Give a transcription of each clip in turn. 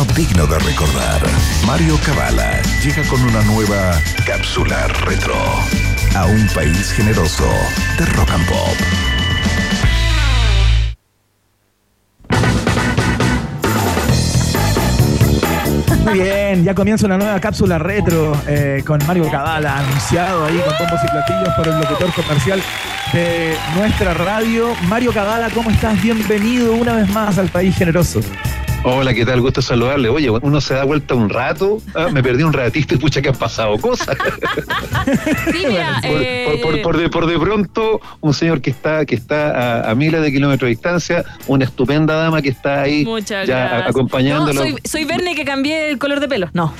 digno de recordar. Mario Cavala llega con una nueva cápsula retro a un país generoso de rock and pop. Muy bien, ya comienza una nueva cápsula retro eh, con Mario Cavala, anunciado ahí con bombos y platillos por el locutor comercial de nuestra radio. Mario Cavala, ¿cómo estás? Bienvenido una vez más al País Generoso. Hola, ¿qué tal? Gusto saludarle. Oye, uno se da vuelta un rato, ah, me perdí un ratito y pucha que han pasado cosas. Sí, mira, por, eh, por- por de, por de pronto, un señor que está, que está a, a miles de kilómetros de distancia, una estupenda dama que está ahí Muchas ya a- acompañándolo. No, soy, soy Verne que cambié el color de pelo. No.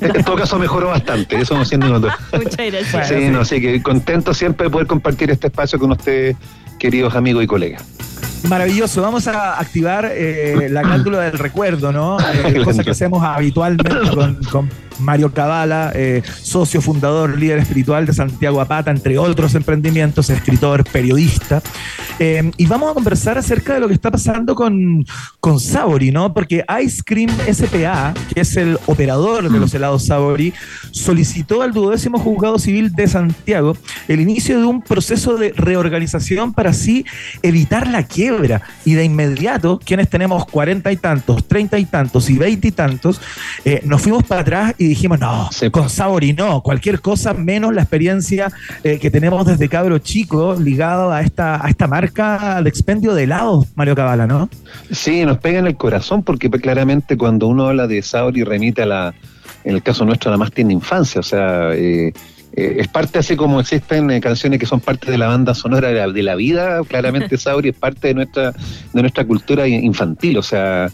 En todo caso mejoró bastante, eso no siendo notó. Muchas gracias. Sí. no, así que contento siempre de poder compartir este espacio con ustedes, queridos amigos y colegas. Maravilloso, vamos a activar eh, la cápsula del recuerdo, ¿no? Eh, cosa que hacemos habitualmente con, con Mario Cavala, eh, socio fundador, líder espiritual de Santiago Apata, entre otros emprendimientos, escritor, periodista. Eh, y vamos a conversar acerca de lo que está pasando con, con Sabori, ¿no? Porque Ice Cream SPA, que es el operador de los helados Sabori, solicitó al duodécimo juzgado civil de Santiago el inicio de un proceso de reorganización para así evitar la quiebra. Y de inmediato, quienes tenemos cuarenta y tantos, treinta y tantos y veinte y tantos, eh, nos fuimos para atrás y dijimos, no, Sí. con Sabori no, cualquier cosa menos la experiencia eh, que tenemos desde cabro chico ligado a esta, a esta marca de expendio de helados, Mario Cabala, ¿no? Sí, nos pega en el corazón porque claramente cuando uno habla de Sauri remite a la, en el caso nuestro, a la más tierna infancia. O sea, eh, eh, es parte así como existen eh, canciones que son parte de la banda sonora de la, de la vida. Claramente Sauri es parte de nuestra, de nuestra cultura infantil. O sea,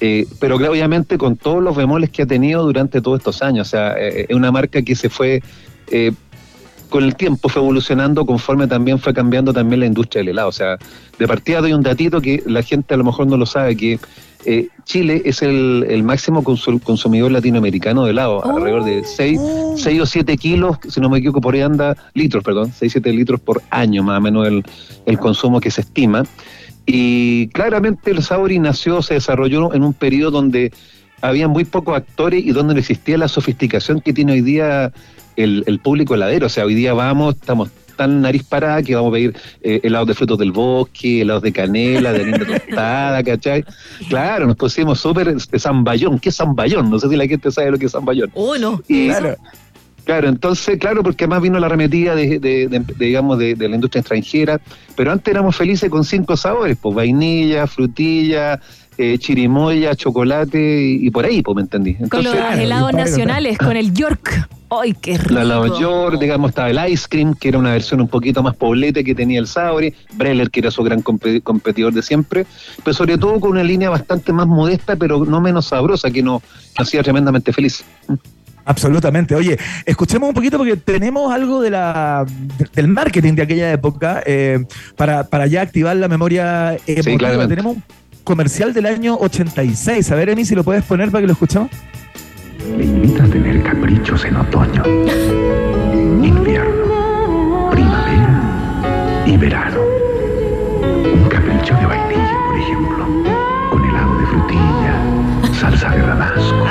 eh, pero obviamente con todos los bemoles que ha tenido durante todos estos años. O sea, es una marca que se fue... con el tiempo fue evolucionando conforme también fue cambiando también la industria del helado. O sea, de partida doy un datito que la gente a lo mejor no lo sabe, que eh, Chile es el, el máximo consu- consumidor latinoamericano de helado, Oh. alrededor de 6, o 7 kilos, si no me equivoco, por ahí anda, litros, perdón, 6, 7 litros por año más o menos el, el consumo que se estima. Y claramente el Sauri nació, se desarrolló en un periodo donde había muy pocos actores y donde no existía la sofisticación que tiene hoy día el, el público heladero. O sea, hoy día vamos, estamos tan nariz parada que vamos a pedir eh, helados de frutos del bosque, helados de canela, de harina tostada, ¿cachai? Claro, nos pusimos súper de zamballón. ¿Qué es zamballón? No sé si la gente sabe lo que es zamballón. Oh, no. Y- Claro. Claro, entonces, claro, porque además vino la arremetida de, de- de- de, digamos, de la industria extranjera, pero antes éramos felices con cinco sabores, pues vainilla, frutilla, eh, chirimoya, chocolate y, y por ahí, pues me entendí. Con Entonces, los Claro, helados nacionales, con el York. ¡Ay, qué rico! la Lava York, digamos, estaba el Ice Cream, que era una versión un poquito más poblete que tenía el Sauri, Breller, que era su gran compe- competidor de siempre, pero sobre todo con una línea bastante más modesta, pero no menos sabrosa, que nos, hacía tremendamente feliz. Absolutamente. Oye, escuchemos un poquito porque tenemos algo de la, de- del marketing de aquella época eh, para, para ya activar la memoria emotiva. claramente. tenemos comercial del año 86. A ver, Emi, si lo puedes poner para que lo escuchemos. Le invita a tener caprichos en otoño, invierno, primavera y verano. Un capricho de vainilla, por ejemplo, con helado de frutilla, salsa de damasco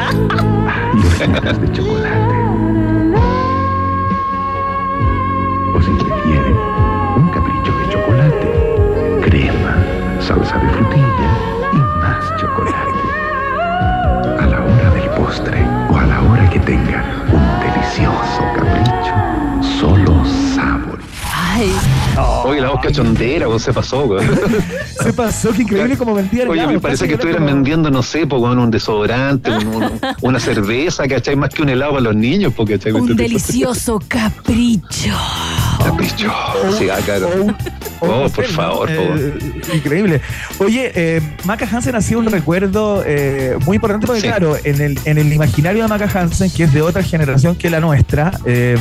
y hojitas de chocolate. O si prefieren, un capricho de chocolate, crema, salsa de frutilla y más chocolate a la hora del postre o a la hora que tenga un delicioso capricho, solo sabor. Ay, Oye, la voz cachondera, vos se pasó, güey. Se pasó, que increíble como vendían Oye, me parece que era estuvieran como- vendiendo, no sé, pues, bueno, un desodorante, un- un- una cerveza, ¿cachai? Más que un helado para los niños, porque, ¿cachai? un delicioso capricho. Capricho. Sí, ah, claro. Oh, por favor, por Eh, increíble. Oye, eh, Maca Hansen ha sido un recuerdo eh, muy importante porque, Sí. claro, en el, en el imaginario de Maca Hansen, que es de otra generación que la nuestra, eh,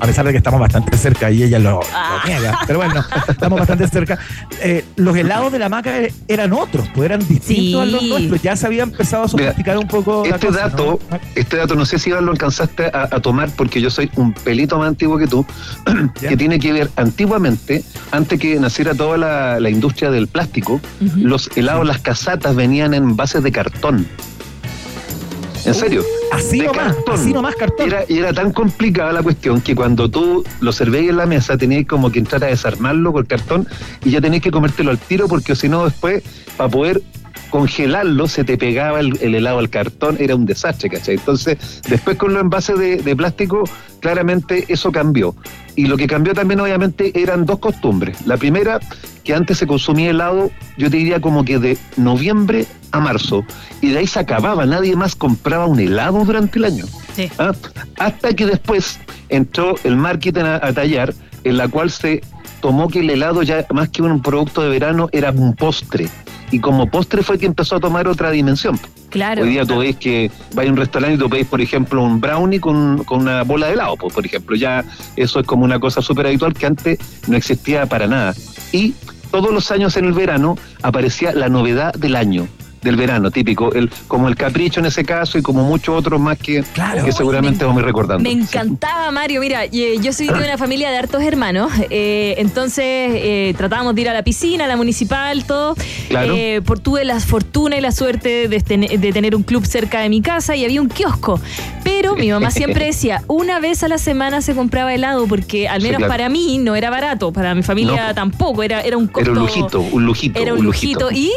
a pesar de que estamos bastante cerca y ella lo, lo Ah. niega, pero bueno, estamos bastante cerca. Eh, los helados de la maca eran otros, pues eran distintos a los nuestros. Ya se había empezado a sofisticar un poco la Este cosa, ¿no? dato, este dato, no sé si Iván lo alcanzaste a, a tomar porque yo soy un pelito más antiguo que tú, Ya. que tiene que ver antiguamente, antes que naciera toda la, la industria del plástico, los helados, las casatas venían en bases de cartón. ¿En serio? Así de nomás, cartón. así nomás cartón. Y era, y era tan complicada la cuestión que cuando tú lo servías en la mesa tenías como que entrar a desarmarlo con cartón y ya tenías que comértelo al tiro porque si no después para poder congelarlo se te pegaba el, el helado al cartón, era un desastre, ¿cachai? Entonces después con los envases de, de plástico claramente eso cambió. Y lo que cambió también obviamente eran dos costumbres. La primera, que antes se consumía helado, yo te diría como que de noviembre a marzo, y de ahí se acababa, nadie más compraba un helado durante el año. Sí. ¿ah? Hasta que después entró el marketing a, a tallar, en la cual se tomó que el helado ya más que un producto de verano era un postre. Y como postre fue que empezó a tomar otra dimensión. Claro. Hoy día tú ves que vais a un restaurante y tú pedís, por ejemplo, un brownie con, con una bola de helado, pues, por ejemplo. Ya eso es como una cosa súper habitual que antes no existía para nada. Y todos los años en el verano aparecía la novedad del año, del verano, típico, el, como el capricho en ese caso y como muchos otros más que, Claro. que seguramente vamos a ir recordando. Me encantaba, Mario. Mira, y- yo soy de una familia de hartos hermanos. eh, entonces eh, tratábamos de ir a la piscina, a la municipal, todo. Claro. Eh, por, tuve la fortuna y la suerte de, ten- de tener un club cerca de mi casa y había un kiosco. Pero mi mamá siempre decía, una vez a la semana se compraba helado porque al Sí, menos claro. para mí no era barato, para mi familia No. tampoco, era, era un costo. Era un lujito, un lujito. Era un lujito y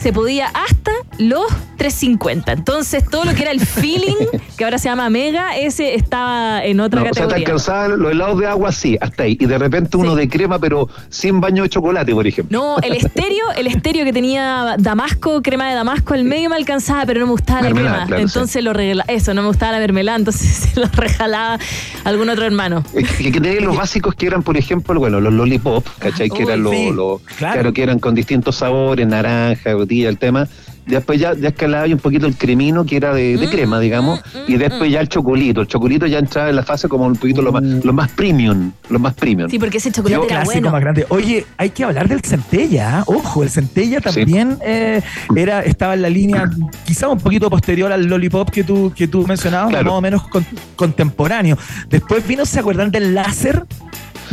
se podía hasta los 350. Entonces, todo lo que era el feeling, que ahora se llama Mega, ese estaba en otra No, o sea, te categoría. alcanzaban los helados de agua, sí, hasta ahí. Y de repente uno Sí. de crema, pero sin baño de chocolate, por ejemplo. no, el estéreo, el estéreo que tenía Damasco, crema de Damasco, al medio me alcanzaba, pero no me gustaba la crema. claro, entonces lo regalaba, eso, no me gustaba la mermelada, entonces se lo regalaba algún otro hermano. Que, que tenían los básicos que eran, por ejemplo, bueno, los lollipop, ¿cachai? Que Uy, eran los- claro. claro. que eran con distintos sabores, naranja, el tema. Después ya, ya escalaba un poquito el cremino, que era de, de Mm, crema, digamos, mm, y mm, después mm. ya el chocolito. El chocolito ya entraba en la fase como un poquito lo más, Mm. lo más premium, lo más premium. Sí, porque ese chocolate era clásico bueno. más grande. Oye, hay que hablar del centella. ¿ah? Ojo, el centella también eh, era, estaba en la línea, quizá un poquito posterior al lollipop que tú, que tú mencionabas, Claro. más o menos con- contemporáneo. Después vino, ¿se acuerdan del láser?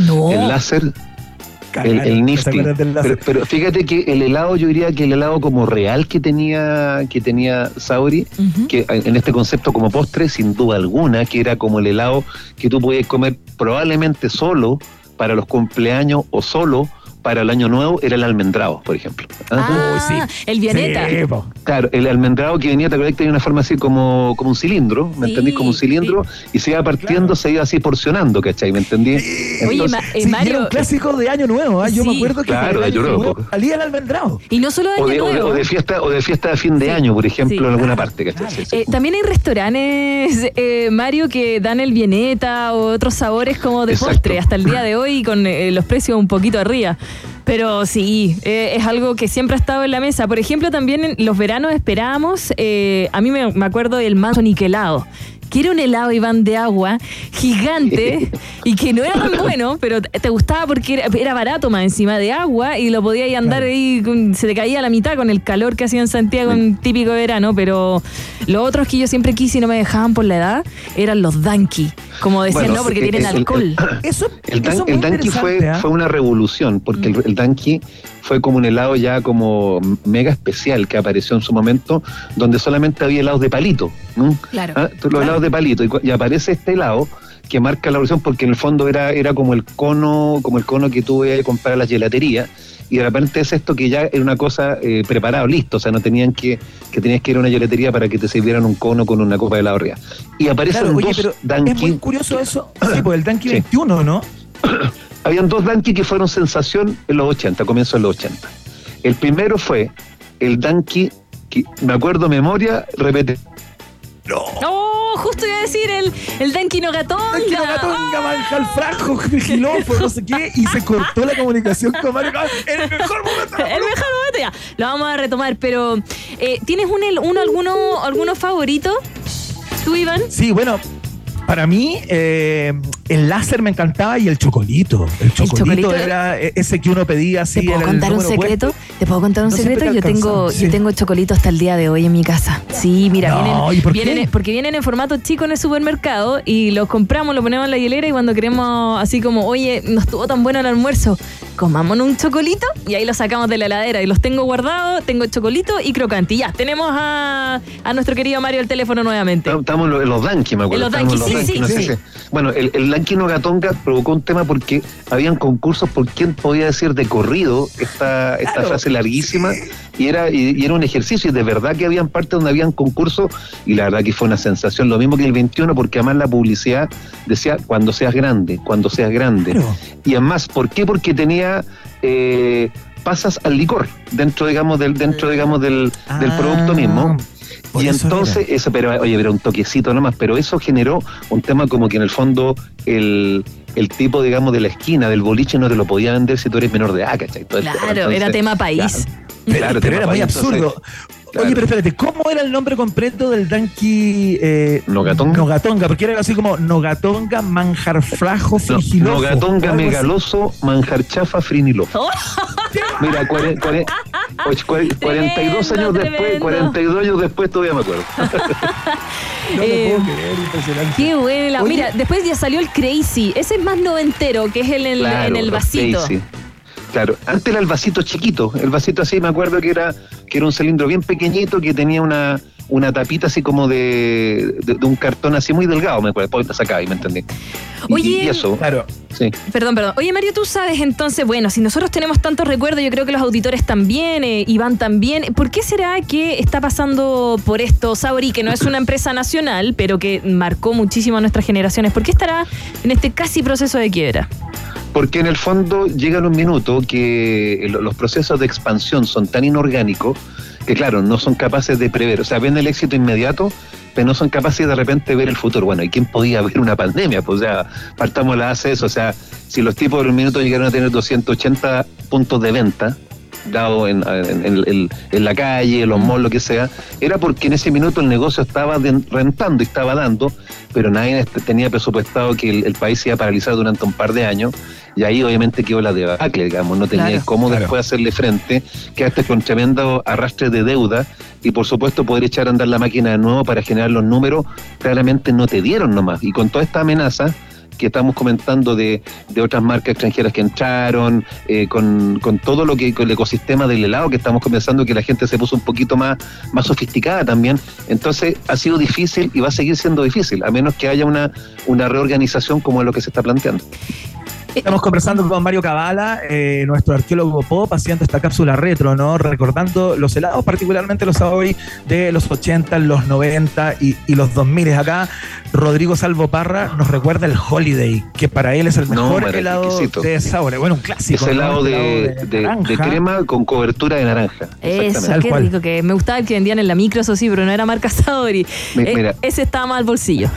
No. El láser, el, Cagaron, el ¿se nifty. Pero, pero fíjate que el helado, yo diría que el helado como real que tenía, que tenía Sauri, que en este concepto como postre, sin duda alguna, que era como el helado que tú podías comer probablemente solo para los cumpleaños o solo para el año nuevo, era el almendrado, por ejemplo. ¿Ah? Ah, sí. el Vianeta. Sí. Claro, el almendrado que venía, te acuerdas que tenía una forma así como, como un cilindro, ¿me Sí, entendís? Como un cilindro, y se iba partiendo, Claro. se iba así porcionando, ¿cachai? ¿Me entendí? Oye, Entonces, Ma- eh, Mario. era un clásico de Año Nuevo. ¿ah? Yo Sí. me acuerdo que Claro, el de Año. Nuevo salía el almendrado. Y no solo de Año o de- Nuevo. o de fiesta, o de fiesta de fin de año, por ejemplo, Sí. en alguna parte, ¿cachai? Sí, sí. Eh, también hay restaurantes, eh, Mario, que dan el vieneta o otros sabores como de Exacto. postre hasta el día de hoy con eh, los precios un poquito arriba. Pero sí, eh, es algo que siempre ha estado en la mesa. Por ejemplo, también en los veranos esperábamos, eh, a mí me, me acuerdo del manso niquelado. Que era un helado, Iván, de agua gigante y que no era tan bueno, pero te gustaba porque era, era barato más encima de agua y lo podías andar Claro. ahí, con- se te caía a la mitad con el calor que hacía en Santiago en típico verano, pero los otros que yo siempre quise y no me dejaban por la edad eran los Danky, como decían, Bueno, no, porque el- tienen el- el- alcohol. Eso, El, dan- eso es el muy Danky fue, ¿ah? fue una revolución, porque Mm. el, el Danky fue como un helado ya como mega especial que apareció en su momento, donde solamente había helados de palito. ¿no? Claro. Ah, Los Claro. helados de palito. Y, cu- y aparece este helado que marca la revolución porque en el fondo era, era como el cono, como el cono que ibas a comprar a la gelatería. Y de repente es esto que ya era una cosa eh, preparada, listo. O sea, no tenían que, que tenías que ir a una gelatería para que te sirvieran un cono con una copa de helado arriba. Y aparecen Claro, oye, dos pero es muy curioso eso. Sí, pues el Danky Sí. 21, ¿no? Habían dos Danky que fueron sensación en los 80, comienzo de los 80. El primero fue el Danky, que me acuerdo memoria, repete. Oh, justo iba a decir el, el Danky no gatonga. Danky Gatonga, manja el frajo, gilófono, no sé qué, y se cortó la comunicación con Mario el mejor momento. El mejor momento ya. Lo vamos a retomar, pero eh, ¿tienes un, el- uno, alguno, alguno favorito? ¿Tú, Iván? Sí, bueno, para mí, eh, el láser me encantaba y el chocolito. El chocolito, chocolito? era ese que uno pedía así. ¿Te puedo contar un secreto? puesto. ¿Te puedo contar un No secreto? Yo te tengo, sí. yo tengo chocolito hasta el día de hoy en mi casa. Sí, mira, No, vienen, porque vienen en formato chico en el supermercado y los compramos, los ponemos en la hielera y cuando queremos así como, oye, no estuvo tan bueno el almuerzo, comámonos un chocolito y ahí los sacamos de la heladera y los tengo guardados, tengo chocolito y crocante. Y ya, tenemos a, a nuestro querido Mario el teléfono nuevamente. Estamos en los- Danqui, me acuerdo. En los Danqui, sí, sí, sí. Bueno, el, el Danqui Nogatonga provocó un tema porque habían concursos por quién podía decir de corrido esta, esta Claro. frase larguísima y era, y, y era un ejercicio y de verdad que habían partes donde habían concursos y la verdad que fue una sensación, lo mismo que el 21 porque además la publicidad decía cuando seas grande, cuando seas grande. Claro. Y además, ¿por qué? Porque tenía... eh, pasas al licor dentro digamos del dentro digamos del, del Ah, producto mismo y eso entonces, era. eso, pero oye, era un toquecito nomás, pero eso generó un tema como que en el fondo el, el tipo, digamos, de la esquina del boliche no te lo podía vender si tú eres menor de edad, ¿cachai? Todo tema. Claro, Entonces, era tema país. Pero, Claro, pero tema era muy absurdo. Claro. Oye, pero espérate, ¿cómo era el nombre completo del Danqui eh, ¿Nogatonga? Nogatonga, porque era así como Nogatonga, manjar flajo, No, frigiloso. Nogatonga, megaloso, manjar chafa, friniloso. Oh. Mira, cuare- cuare- oye, cuare- 42 años Tremendo, después, tremendo. 42 años después todavía me acuerdo. No lo Eh, puedo creer, impresionante. Qué buena. Oye. Mira, después ya salió el Crazy. Ese es más noventero, que es el, en, Claro, en el vasito. Daisy. Claro, antes era el vasito chiquito, el vasito así, me acuerdo que era que era un cilindro bien pequeñito que tenía una, una tapita así como de, de, de un cartón así muy delgado, me acuerdo, después la sacaba y me entendí. Y, Oye. y eso, Claro. sí. Perdón, perdón. Oye, Mario, tú sabes entonces, bueno, si nosotros tenemos tantos recuerdos, yo creo que los auditores también, eh, Iván también. ¿Por qué será que está pasando por esto Sauri, que no es una empresa nacional, pero que marcó muchísimo a nuestras generaciones? ¿Por qué estará en este casi proceso de quiebra? Porque en el fondo llegan un minuto que el- los procesos de expansión son tan inorgánicos que, claro, no son capaces de prever. O sea, ven el éxito inmediato, pero no son capaces de repente ver el futuro. Bueno, ¿y quién podía ver una pandemia? Pues, o sea, partamos la de eso. O sea, si los tipos de un minuto llegaron a tener 280 puntos de venta, dado en, en- en- en- en la calle, en los malls, lo que sea, era porque en ese minuto el negocio estaba de- rentando y estaba dando, pero nadie tenía presupuestado que el, el país se iba a paralizar durante un par de años, y ahí obviamente quedó la debacle, digamos, no tenía Claro. cómo Claro. después hacerle frente, quedaste con tremendo arrastre de deuda, y por supuesto poder echar a andar la máquina de nuevo para generar los números, claramente no te dieron nomás, y con toda esta amenaza, que estamos comentando de, de otras marcas extranjeras que entraron, eh, con, con todo lo que, con el ecosistema del helado que estamos comenzando, que la gente se puso un poquito más, más sofisticada también. Entonces ha sido difícil y va a seguir siendo difícil, a menos que haya una, una reorganización como es lo que se está planteando. Estamos conversando con Mario Cabala, eh, nuestro arqueólogo pop, haciendo esta cápsula retro, ¿no? Recordando los helados, particularmente los hoy de los 80, los 90 y, y los 2000. Acá Rodrigo Salvo Parra nos recuerda el Holiday, que para él es el mejor helado exquisito. de sabores. Bueno, un clásico. Ese ¿no? helado de, helado de- de naranja. crema con cobertura de naranja. Eso, qué cual. rico que me gustaba el que vendían en la micro, eso sí, pero no era marca Sauri. Mi- Eh, mira. ese estaba más al bolsillo.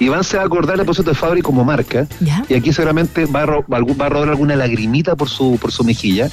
Iván se va a acordar el proceso de Fabri como marca, ¿Ya? y aquí seguramente va a, ro- va a algún- va a rodar alguna lagrimita por su, por su mejilla,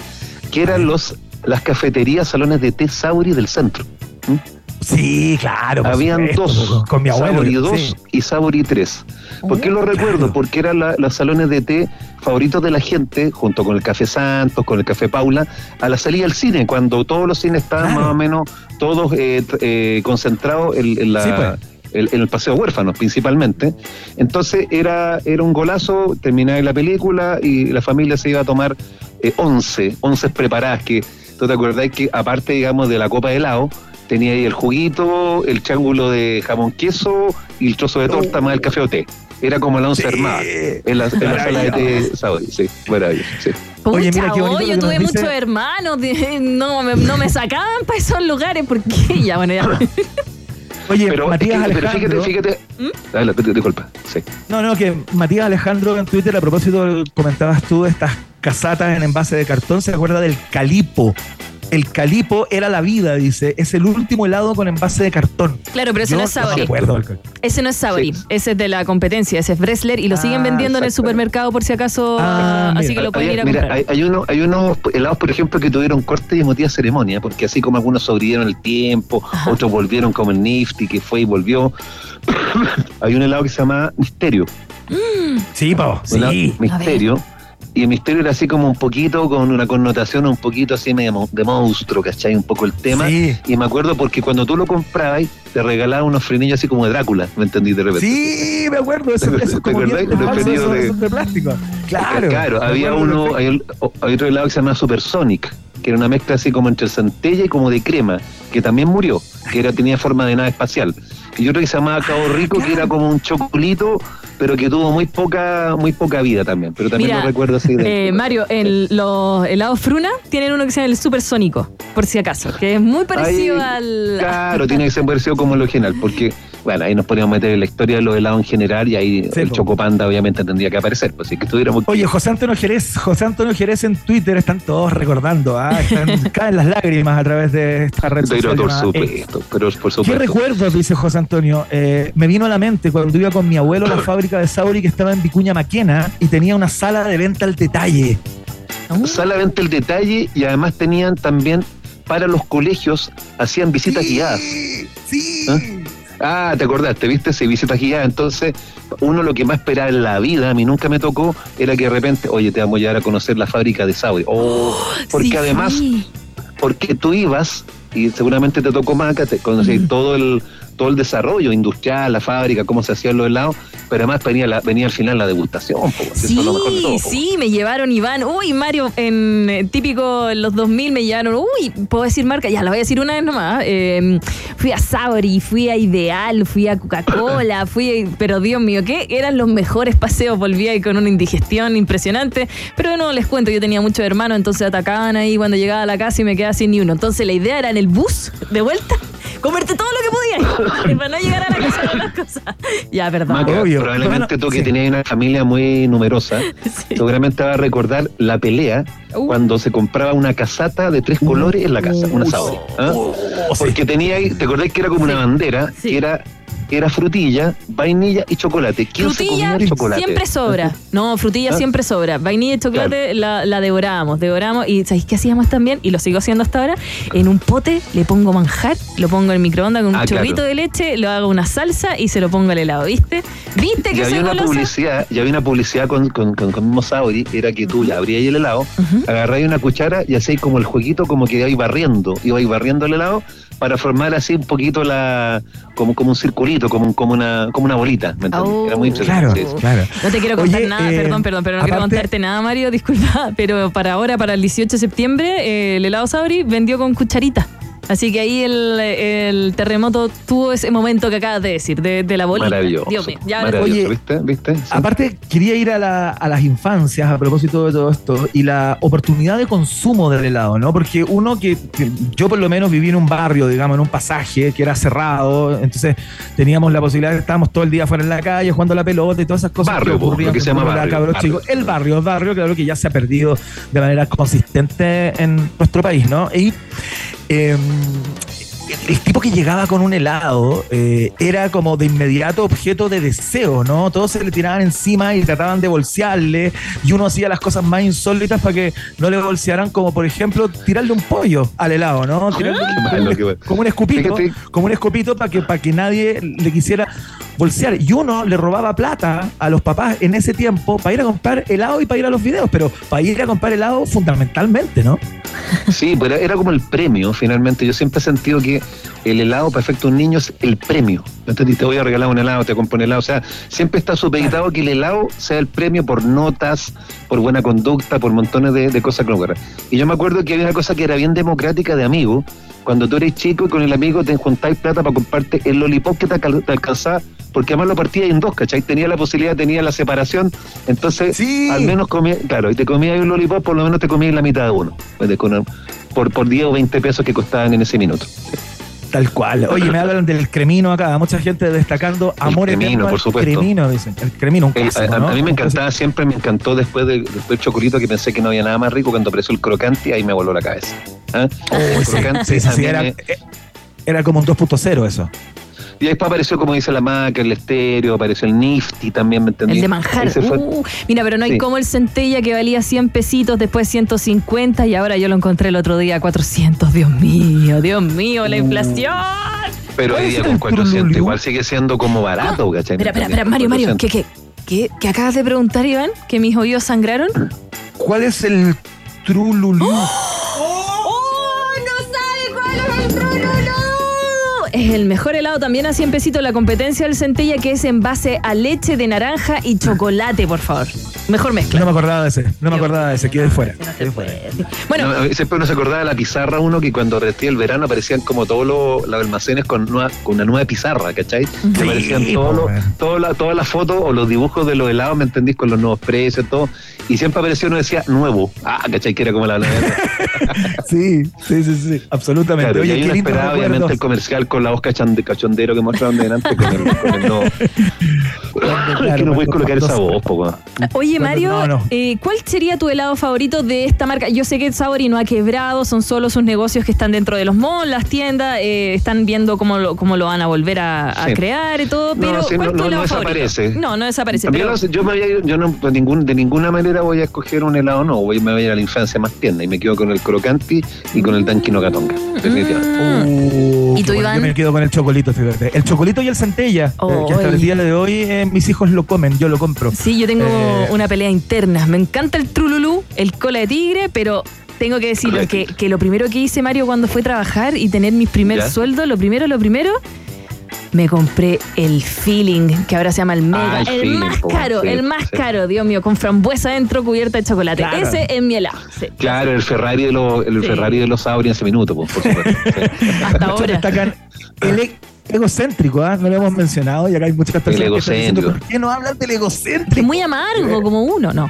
que eran los las cafeterías, salones de té Sauri del centro. ¿Mm? Sí, claro. Habían supuesto, dos, con, mi abuelo. Sabori sí. 2 y Sabori 3. ¿Por qué lo recuerdo? claro. Porque eran la- los salones de té favoritos de la gente, junto con el Café Santos, con el Café Paula, a la salida del cine, cuando todos los cines estaban Claro. más o menos todos eh, eh, concentrados en, en la... Sí, pues. El- en el paseo huérfanos principalmente. Entonces era, era un golazo, terminaba la película y la familia se iba a tomar eh, 11, 11 preparadas que, ¿tú te acordás que aparte, digamos, de la copa de helado, tenía ahí el juguito, el triángulo de jamón queso y el trozo de torta más el café o té. Era como la once Sí. armada en la, en la sala de té Saudi, sí, maravilloso, sí. Oye, mira Pucha, qué bonito oh, yo que tuve dice- muchos hermanos, de- no, me, no me sacaban para esos lugares, ¿por qué? Ya, bueno, ya. Oye, Pero, Matías es que- pero Alejandro. fíjate, fíjate. ¿Mm? Dale, disculpa, sí. No, no, que Matías Alejandro en Twitter, a propósito, comentabas tú estas casatas en envase de cartón, se acuerda del calipo. El calipo era la vida, dice. Es el último helado con envase de cartón. Claro, pero ese Yo no es acuerdo. Ese no es Sí. ese es de la competencia, ese es Bresler y lo siguen Ah, vendiendo en el supermercado por si acaso, Ah, así mira. que lo pueden Hay- ir a mira, comprar. hay, hay uno, hay unos helados, por ejemplo, que tuvieron corte y emotiva ceremonia, porque así como algunos sobrevivieron el tiempo, Ajá. otros volvieron como el Nifty, que fue y volvió. había un helado que se llamaba Misterio. Sí, po, Un helado sí. Misterio. Y el misterio era así como un poquito, con una connotación un poquito así medio de monstruo, ¿cachai? Un poco el tema. Sí. Y me acuerdo porque cuando tú lo comprabas, te regalaban unos frenillos así como de Drácula, ¿me entendí de repente? Sí, me acuerdo, esos, ¿Te esos como acordás? Los de- de plástico. Claro. Claro, había uno, hay otro helado que se llama Supersonic, que era una mezcla así como entre centella y como de crema, que también murió, que era tenía forma de nave espacial. Y otro que se llamaba Cabo Rico, que era como un chocolito, pero que tuvo muy poca, muy poca vida también. Pero también Mira, lo recuerdo así de. Eh, Mario, el- los helados Fruna tienen uno que se llama el supersónico, por si acaso, que es muy parecido al. Claro, tiene que ser parecido como el original, porque, bueno, ahí nos podríamos meter en la historia de los helados en general y ahí Sí, el po. Chocopanda obviamente tendría que aparecer, pues si que estuviéramos. Oye, José Antonio Jerez, José Antonio Jerez en Twitter están todos recordando, ¿ah? están, caen las lágrimas a través de esta red Pero social. por supuesto, pero por ¿Qué supuesto. recuerdos, dice José Antonio? Eh, me vino a la mente cuando iba con mi abuelo a la fábrica de Sauri que estaba en Vicuña Maquena y tenía una sala de venta al detalle. Uh, solamente el detalle y además tenían también para los colegios, hacían visitas guiadas. Sí. ¿Eh? Ah, te acordaste, viste, sí, visitas guiadas. Entonces, uno lo que más esperaba en la vida, a mí nunca me tocó, era que de repente, oye, te vamos a llevar a conocer la fábrica de Sauri. Oh, porque sí, además, sí. porque tú ibas y seguramente te tocó Maca, te conocías todo el todo el desarrollo industrial, la fábrica, cómo se hacían los helados, pero además venía, la, venía al final la degustación. po, Sí, eso es lo mejor de todo, po. sí, me llevaron Iván. Uy, Mario, en eh, típico en los 2000 me llevaron. Uy, puedo decir marca, ya la voy a decir una vez nomás. Eh, fui a Sabri, fui a Ideal, fui a Coca-Cola, fui. Pero Dios mío, ¿qué? Eran los mejores paseos. Volví ahí con una indigestión impresionante. Pero no les cuento, yo tenía muchos hermanos, entonces atacaban ahí cuando llegaba a la casa y me quedaba sin ni uno. Entonces la idea era en el bus de vuelta. Comerte todo lo que podía para no llegar a la casa con las cosas. Ya, perdón. Maca, Obvio. probablemente Bueno, tú que sí. tenías una familia muy numerosa, Sí. seguramente vas a recordar la pelea Uh. cuando se compraba una casata de tres colores en la casa, una Sauri. ¿ah? Oh, sí. Porque tenía ahí, ¿te acordás que era como una bandera? Sí. Que era, era frutilla, vainilla y chocolate. ¿Quién se comía Frutilla el chocolate? siempre sobra. No, frutilla ¿Ah? siempre sobra. Vainilla y chocolate la, la devorábamos, devorábamos. ¿Y sabéis qué hacíamos también? Y lo sigo haciendo hasta ahora. En un pote le pongo manjar, lo pongo en el microondas con un Ah, claro. chorrito de leche, lo hago una salsa y se lo pongo al helado, ¿viste? ¿Viste Y que soy había una golosa? publicidad, y había una publicidad con, con, con, con mismo Sauri, era que tú ya abrías el helado, Ujú. agarráis una cuchara y hacéis como el jueguito, como que ibais barriendo, ibais barriendo el helado para formar así un poquito la, como, como un circulito, como, un- como una, como una bolita, ¿me entiendes? Oh. Era muy Claro, interesante. sí. claro. No te quiero contar Oye, nada, eh, perdón, perdón, pero no quiero contarte nada, Mario, disculpa. Pero para ahora, para el 18 de septiembre, eh, el helado Sabri vendió con cucharita. Así que ahí el, el terremoto tuvo ese momento que acabas de decir, de, de la bolita. Maravilloso. Dios mío, ya maravilloso, Oye, ¿viste? ¿Viste? Sí. Aparte, quería ir a, la- a las infancias a propósito de todo esto y la oportunidad de consumo del helado, ¿no? Porque uno que, que yo por lo menos viví en un barrio, digamos, en un pasaje que era cerrado, entonces teníamos la posibilidad, estábamos todo el día fuera en la calle jugando a la pelota y todas esas cosas Barrio, que ocurrían lo que se llama barrio, cabro barrio. chico. El barrio, el barrio, claro que ya se ha perdido de manera consistente en nuestro país, ¿no? Y eh, el, tipo que llegaba con un helado eh, era como de inmediato objeto de deseo, ¿no? Todos se le tiraban encima y trataban de bolsearle y uno hacía las cosas más insólitas para que no le bolsearan, como por ejemplo tirarle un pollo al helado, ¿no? Tirarle malo, como, un, como escupito, como un escupito para que, para que nadie le quisiera bolsear. Y uno le robaba plata a los papás en ese tiempo para ir a comprar helado y para ir a los videos, pero para ir a comprar helado fundamentalmente, ¿no? Sí, pero era como el premio, finalmente. Yo siempre he sentido que el helado perfecto un niño es el premio. Entonces te voy a regalar un helado, te compro un helado. O sea, siempre está supeditado que el helado sea el premio por notas, por buena conducta, por montones de, de cosas que ocurren. Y yo me acuerdo que había una cosa que era bien democrática de amigos. Cuando tú eres chico y con el amigo te juntáis plata para comprarte el lollipop que te, te alcanzaba, porque además lo partías en dos, ¿cachai? Tenía la posibilidad, tenía la separación. Entonces, Sí. al menos comía, claro, y te comías un lollipop, por lo menos te comías la mitad de uno. pues, por, por 10 o 20 pesos que costaban en ese minuto. Tal cual. Oye, me hablan del cremino acá. Mucha gente destacando amor cremino, eterno al por supuesto. Cremino, dicen. El cremino, un El- clásico, a, ¿no? a mí me encantaba siempre, me encantó después, de, después del chocolito que pensé que no había nada más rico cuando apareció el crocante, ahí me voló la cabeza. ¿Ah? El clásico. crocante Sí, sí, era, me- eh, era como un 2.0 eso. Y después apareció, como dice la maca, el estéreo, apareció el Nifty también, ¿me entendí? El de manjar. Uh, mira, pero no hay Sí. como el centella que valía 100 pesitos, después 150 y ahora yo lo encontré el otro día a 400. Dios mío, Dios mío, la Uh. inflación. Pero hoy día con 400 igual sigue siendo como barato, ¿cachai? Espera, espera, espera, Mario, Mario, ¿qué, qué, qué, qué acabas de preguntar, Iván? ¿Que mis oídos sangraron? ¿Cuál es el Trululú? Es el mejor helado también a 100 pesitos la competencia del Centella que es en base a leche de naranja y chocolate, por favor. Mejor mezcla. No me acordaba de ese, no me acordaba de ese, quedé fuera. No se quedé puede fuera. Bueno, No, siempre uno se acordaba de la pizarra uno que cuando restía el verano aparecían como todos los, los almacenes con, nueva- con una nueva pizarra, ¿cachai? Que aparecían Sí, los- weón. todas las fotos o los dibujos de los helados, ¿me entendís? Con los nuevos precios, todo. Y siempre aparecía uno decía nuevo. Ah, ¿cachai? Que era como la la- Sí, sí, sí, sí, absolutamente. Claro, y Oye, ahí uno lindo esperaba obviamente el comercial con la voz cachande- cachondero que mostraron de delante con el, con el nuevo. es que no puedes colocar esa voz, po, weón. Oye, Mario, no, no. eh, ¿cuál sería tu helado favorito de esta marca? Yo sé que Sabori no ha quebrado, son solo sus negocios que están dentro de los malls, las tiendas, eh, están viendo cómo lo, cómo lo van a volver a, a Sí. crear y todo, No, pero sí, ¿cuál no- tu no- no helado favorito? desaparece. No, no desaparece. Pero- yo me voy a ir- yo no, de, ningún, de ninguna manera voy a escoger un helado, no, voy, me voy a ir a la infancia más tierna y me quedo con el crocanti y con el Dankino Gatonga, definitivamente. Uh, ¿Y tú, Iván? Yo me quedo con el chocolito, fíjate. El chocolito y el centella, Oh, eh, que hasta el día de hoy eh, mis hijos lo comen, yo lo compro. Sí, yo tengo Eh, una pelea interna. Me encanta el trululú, el cola de tigre, pero tengo que decirlo que, que lo primero que hice, Mario, cuando fue trabajar y tener mis primeros sueldos, lo primero, lo primero, me compré el feeling, que ahora se llama el mega, Ah, el el feeling, más po, caro, sí, el más sí. caro, Dios mío, con frambuesa dentro cubierta de chocolate. Claro. Ese es mi helado. sí. Claro, el Ferrari de los, el Sí. Ferrari de los Sauri en ese minuto, pues, por supuesto. sí. Hasta ahora. destacan el egocéntrico, ¿ah? no lo hemos mencionado y acá hay muchas personas que están diciendo. ¿por qué no hablan del egocéntrico? muy amargo, como uno, ¿no?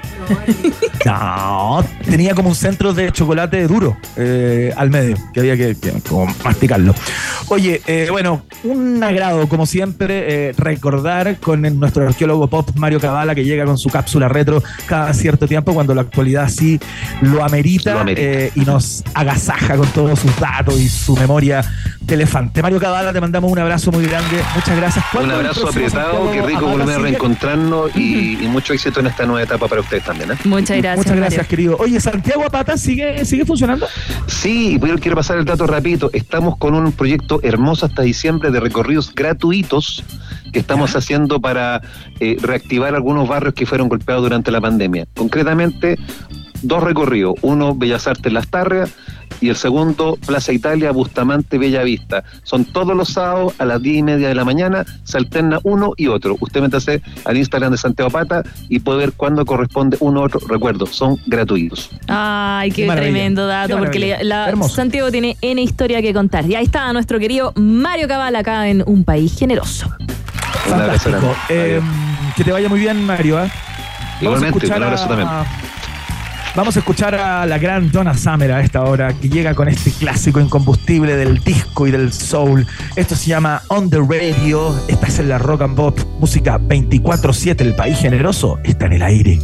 No, tenía como un centro de chocolate duro eh, al medio, que había que, que como masticarlo. Oye, eh, bueno, un agrado, como siempre, eh, recordar con nuestro arqueólogo pop Mario Cavala, que llega con su cápsula retro cada cierto tiempo, cuando la actualidad sí lo amerita, Lo amerita. eh, y nos agasaja con todos sus datos y su memoria de elefante. Mario Cavala, te mandamos un abrazo muy grande. Muchas gracias. Un ¿Cuándo el abrazo apretado, qué rico volver a reencontrarnos y, y mucho éxito en esta nueva etapa para ustedes también. ¿eh? Muchas gracias. Muchas gracias, Mario. querido. Oye, Santiago Apata sigue, sigue funcionando. Sí, yo quiero pasar el dato rapidito. Estamos con un proyecto hermoso hasta diciembre de recorridos gratuitos que estamos haciendo para eh, reactivar algunos barrios que fueron golpeados durante la pandemia. Concretamente, dos recorridos. Uno, Bellas Artes Las Tarrias y el segundo, Plaza Italia, Bustamante, Bella Vista. Son todos los sábados a las diez y media de la mañana, se alterna uno y otro. Usted métase al Instagram de Santiago Pata y puede ver cuándo corresponde uno u otro. Recuerdo, son gratuitos. Ay, qué, tremendo dato, qué porque le- la-. Santiago tiene N historia que contar. Y ahí está nuestro querido Mario Cabal acá en Un País Generoso. Un abrazo Fantástico. Eh, que te vaya muy bien, Mario. ¿ah? Igualmente, un abrazo también. Vamos a escuchar a la gran Donna Summer a esta hora, que llega con este clásico incombustible del disco y del soul. Esto se llama On the Radio. Esta es en la Rock and Pop. Música 24-7. El país generoso está en el aire.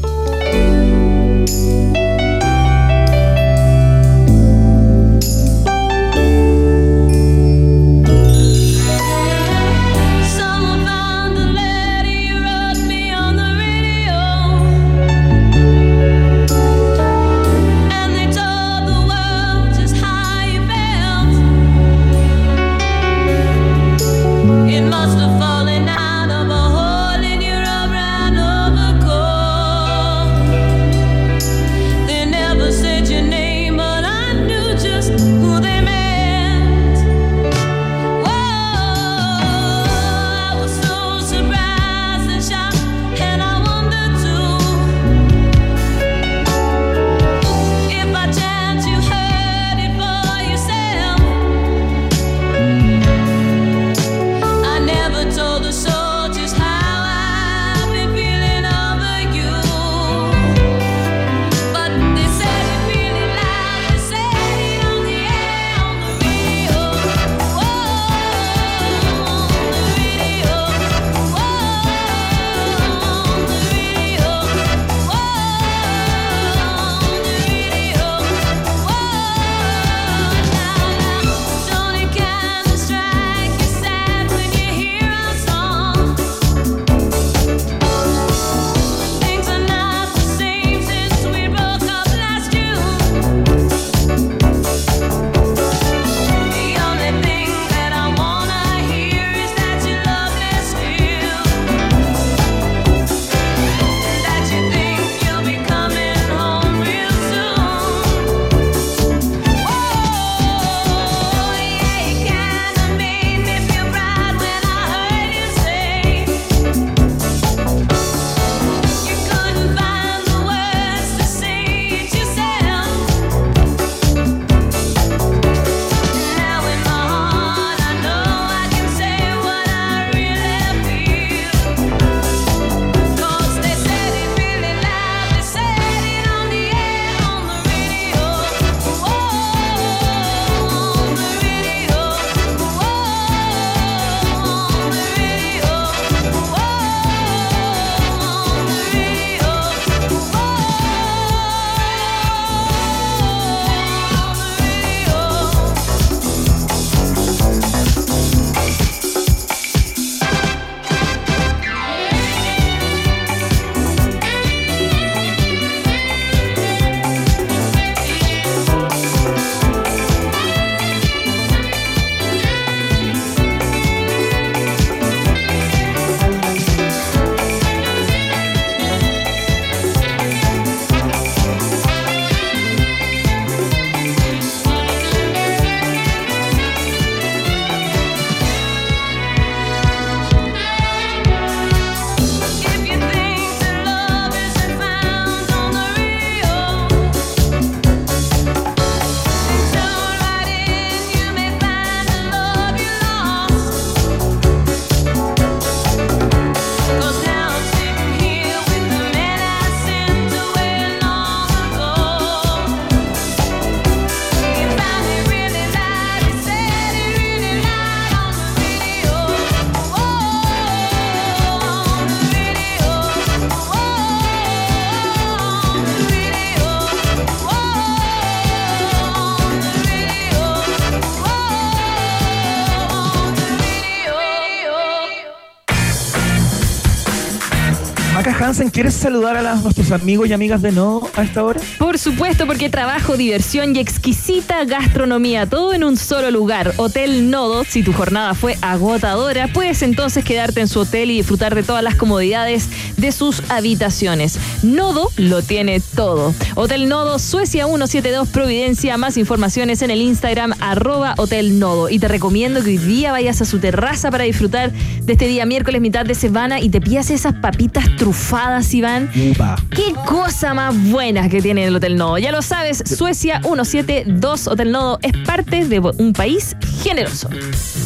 ¿Quieres saludar a nuestros amigos y amigas de No a esta hora? Por supuesto, porque trabajo, diversión y exquisita gastronomía, todo en un solo lugar. Hotel Nodo, si tu jornada fue agotadora, puedes entonces quedarte en su hotel y disfrutar de todas las comodidades de sus habitaciones. Nodo lo tiene todo. Hotel Nodo, Suecia 172 Providencia. Más informaciones en el Instagram, arroba Hotel Nodo. Y te recomiendo que hoy día vayas a su terraza para disfrutar de este día miércoles, mitad de semana, y te pillas esas papitas trufadas, Iván. Upa. Qué cosa más buena que tiene el Hotel Nodo. Ya lo sabes, Suecia 172 Hotel Nodo es parte de un país generoso.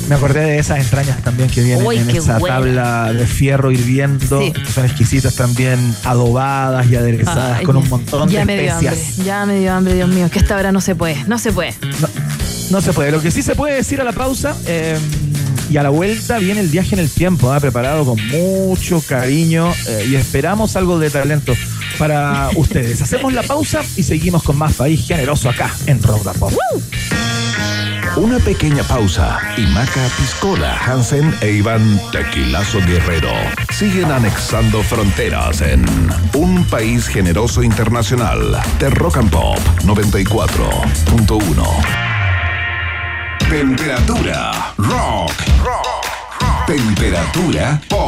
Me acordé de esas entrañas también que vienen Uy, en esa buena. tabla de fierro hirviendo, Sí. que son exquisitas también, adobadas y aderezadas Ay, con un montón ya de me dio hambre, especias. ya me dio hambre, Dios mío, que esta hora no se puede, no se puede. No, no se puede. Lo que sí se puede decir a la pausa eh, y a la vuelta viene el viaje en el tiempo, ¿ah? preparado con mucho cariño eh, y esperamos algo de talento para ustedes. Hacemos la pausa y seguimos con más país generoso acá en Rock Pop. Una pequeña pausa y Maca Piscola, Hansen e Iván Tequilazo Guerrero siguen anexando fronteras en un país generoso internacional de Rock and Pop 94.1. Temperatura rock. Temperatura pop.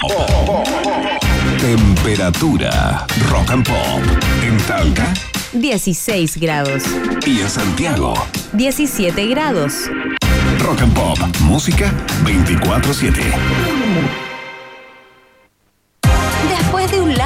Temperatura rock and pop en Talca 16 grados. y en Santiago. 17 grados. Rock and Pop, música 24/7.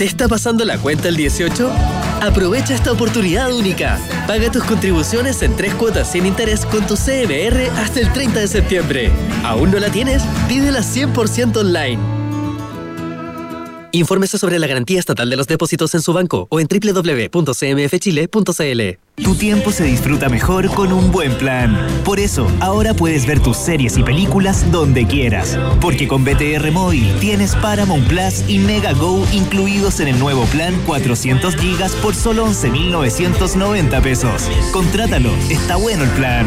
¿Te está pasando la cuenta el 18? Aprovecha esta oportunidad única. Paga tus contribuciones en tres cuotas sin interés con tu CMR hasta el 30 de septiembre. ¿Aún no la tienes? Pídela 100% online. Infórmese sobre la garantía estatal de los depósitos en su banco o en www.cmfchile.cl. Tu tiempo se disfruta mejor con un buen plan. Por eso, ahora puedes ver tus series y películas donde quieras. Porque con BTR Móvil tienes Paramount Plus y Mega Go incluidos en el nuevo plan 400 gigas por solo 11.990 pesos. Contrátalo, está bueno el plan.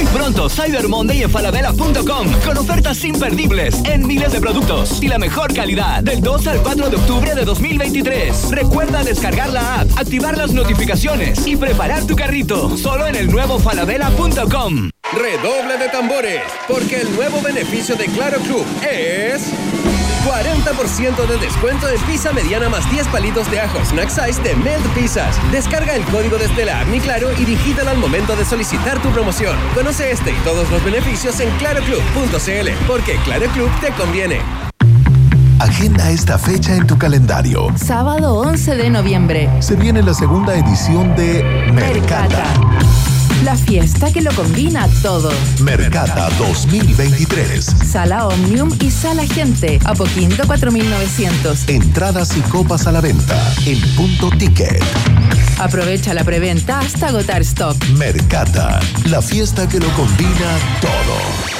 Muy pronto, Cyber Monday en falabella.com con ofertas imperdibles en miles de productos y la mejor calidad del 2 al 4 de octubre de 2023. Recuerda descargar la app, activar las notificaciones y preparar tu carrito solo en el nuevo falabella.com. Redoble de tambores, porque el nuevo beneficio de Claro Club es 40% de descuento en pizza mediana más 10 palitos de ajo Snack Size de Melt Pizzas. Descarga el código desde la app Mi Claro y digítalo al momento de solicitar tu promoción. Conoce este y todos los beneficios en claroclub.cl, porque Claro Club te conviene. Agenda esta fecha en tu calendario. Sábado 11 de noviembre. Se viene la segunda edición de Mercata. La fiesta que lo combina todo. Mercata 2023. Sala Omnium y Sala Gente. Apoquindo 4900. Entradas y copas a la venta en punto ticket. Aprovecha la preventa hasta agotar stock. Mercata, la fiesta que lo combina todo.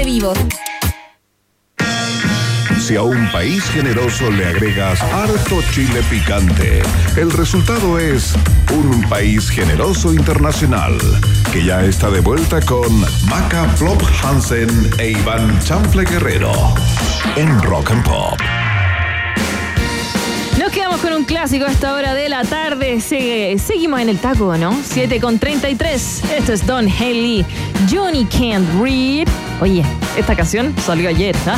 Vivo. Si a un país generoso le agregas harto chile picante, el resultado es un país generoso internacional, que ya está de vuelta con Maca Flop Hansen e Iván Chanfle Guerrero en Rock and Pop. Quedamos con un clásico a esta hora de la tarde. Se- seguimos en el taco, ¿no? 7 con 33. Esto es Don Haley. Johnny Can't Read. Oye, esta canción salió ayer, ¿ah?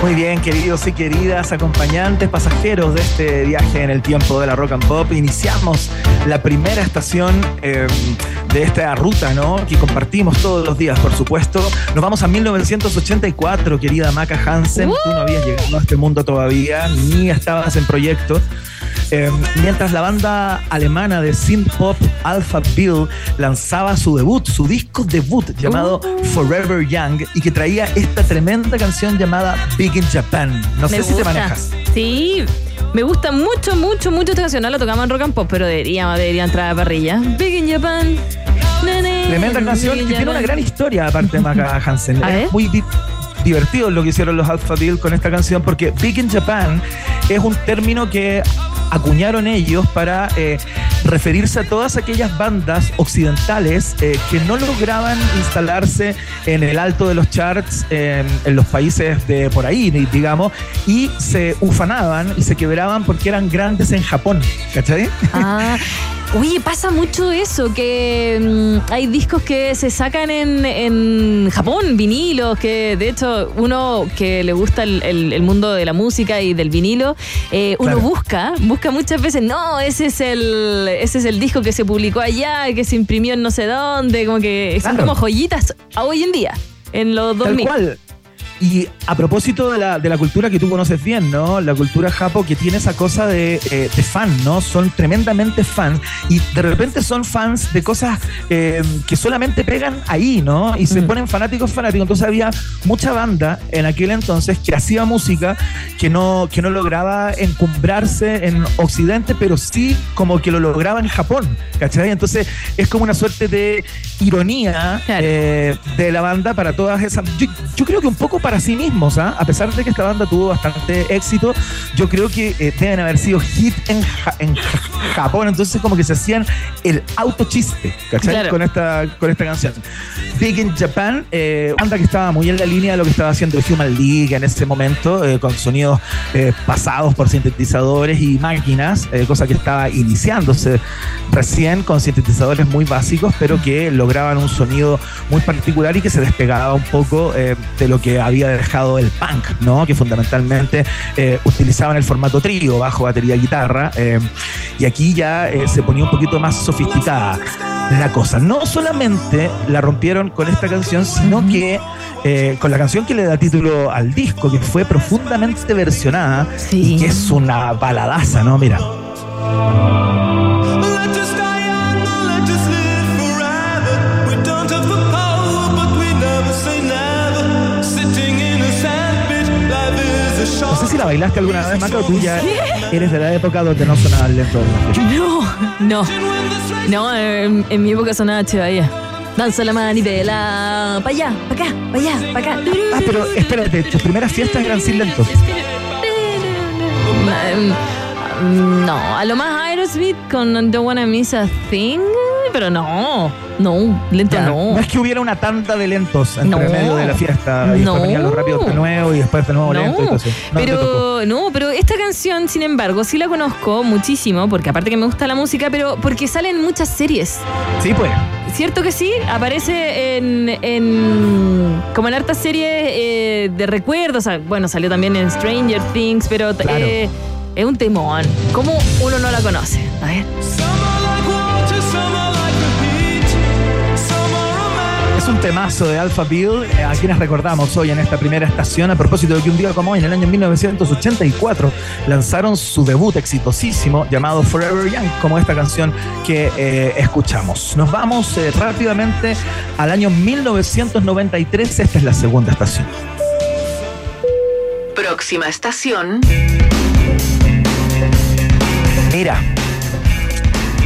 Muy bien, queridos y queridas acompañantes, pasajeros de este viaje en el tiempo de la Rock and Pop, iniciamos la primera estación eh, de esta ruta, ¿no? Que compartimos todos los días, por supuesto. Nos vamos a 1984, querida Maca Hansen. Tú no habías llegado a este mundo todavía, ni estabas en proyecto. Eh, mientras la banda alemana de synth pop Alpha Bill lanzaba su debut, su disco debut llamado Forever Young y que traía esta tremenda canción llamada Big in Japan. No sé si te manejas. Sí, me gusta mucho, mucho, mucho esta canción. No La tocamos en Rock and Pop, pero debería, debería entrar a la parrilla. Big in Japan. Na, Tremenda canción que in tiene una Japan. gran historia aparte de Maca Hansen. A Es muy di- divertido lo que hicieron los Alpha Bill con esta canción, porque Big in Japan es un término que acuñaron ellos para eh, referirse a todas aquellas bandas occidentales eh, que no lograban instalarse en el alto de los charts en, en los países de por ahí, di- digamos, y se ufanaban y se quebraban porque eran grandes en Japón, ¿cachai? Ah, oye, pasa mucho eso, que mm, hay discos que se sacan en, en Japón, vinilos, que de hecho uno que le gusta el, el- el mundo de la música y del vinilo, eh, uno Claro. busca, busca muchas veces, no, ese es el ese es el disco que se publicó allá, que se imprimió en no sé dónde, como que son como joyitas hoy en día, en los 2000. Tal cual. Y a propósito de la, de la cultura que tú conoces bien, ¿no? La cultura japo que tiene esa cosa de, eh, de fan, ¿no? Son tremendamente fans y de repente son fans de cosas eh, que solamente pegan ahí, ¿no? Y se ponen fanáticos, fanáticos. Entonces había mucha banda en aquel entonces que hacía música que no, que no lograba encumbrarse en Occidente, pero sí como que lo lograba en Japón, ¿cachai? Entonces es como una suerte de ironía eh, de la banda para todas esas. Yo, yo creo que un poco para sí mismos, ¿ah? a pesar de que esta banda tuvo bastante éxito, yo creo que eh, deben haber sido hit en, Ja- en Ja- Japón, entonces como que se hacían el autochiste, ¿cachai? Claro. Con, esta, con esta canción. Big in Japan, eh, banda que estaba muy en la línea de lo que estaba haciendo Human League en ese momento, eh, con sonidos eh, pasados por sintetizadores y máquinas, eh, cosa que estaba iniciándose recién con sintetizadores muy básicos, pero que lograban un sonido muy particular y que se despegaba un poco eh, de lo que había dejado el punk, ¿no? Que fundamentalmente eh, utilizaban el formato trío, bajo, batería, guitarra, eh, y aquí ya eh, se ponía un poquito más sofisticada la cosa. No solamente la rompieron con esta canción, sino que eh, con la canción que le da título al disco, que fue profundamente versionada y que es una baladaza, ¿no? Mira. Si la bailaste alguna vez, Maca, o tú ya eres de la época donde no sonaba lento. No, no. No, en, en mi época sonaba Che Bahía. Danza la manivela. Pa' allá, pa' acá, pa' allá, pa' acá. Ah, pero espérate, tus primeras fiestas eran sin lentos. Mm, No, a lo más Aerosmith con Don't Wanna Miss a Thing, pero no, no, lento Ya, no. No es que hubiera una tanda de lentos entre No. medio de la fiesta y No. venían los rápidos de nuevo y después de nuevo No, lento y todo eso. No, te tocó. pero no, pero esta canción, sin embargo, sí la conozco muchísimo, porque aparte que me gusta la música, pero porque sale en muchas series. Sí, pues. ¿Cierto que sí? Aparece en, en como en hartas series eh, de recuerdos. o sea, Bueno, salió también en Stranger Things, pero Claro. eh, es un temón. ¿Cómo uno no la conoce? A ver. Un temazo de Alpha Bill, eh, a quienes recordamos hoy en esta primera estación, a propósito de que un día como hoy, en el año 1984, lanzaron su debut exitosísimo llamado Forever Young, como esta canción que eh, escuchamos. Nos vamos eh, rápidamente al año 1993, esta es la segunda estación. Próxima estación. Mira,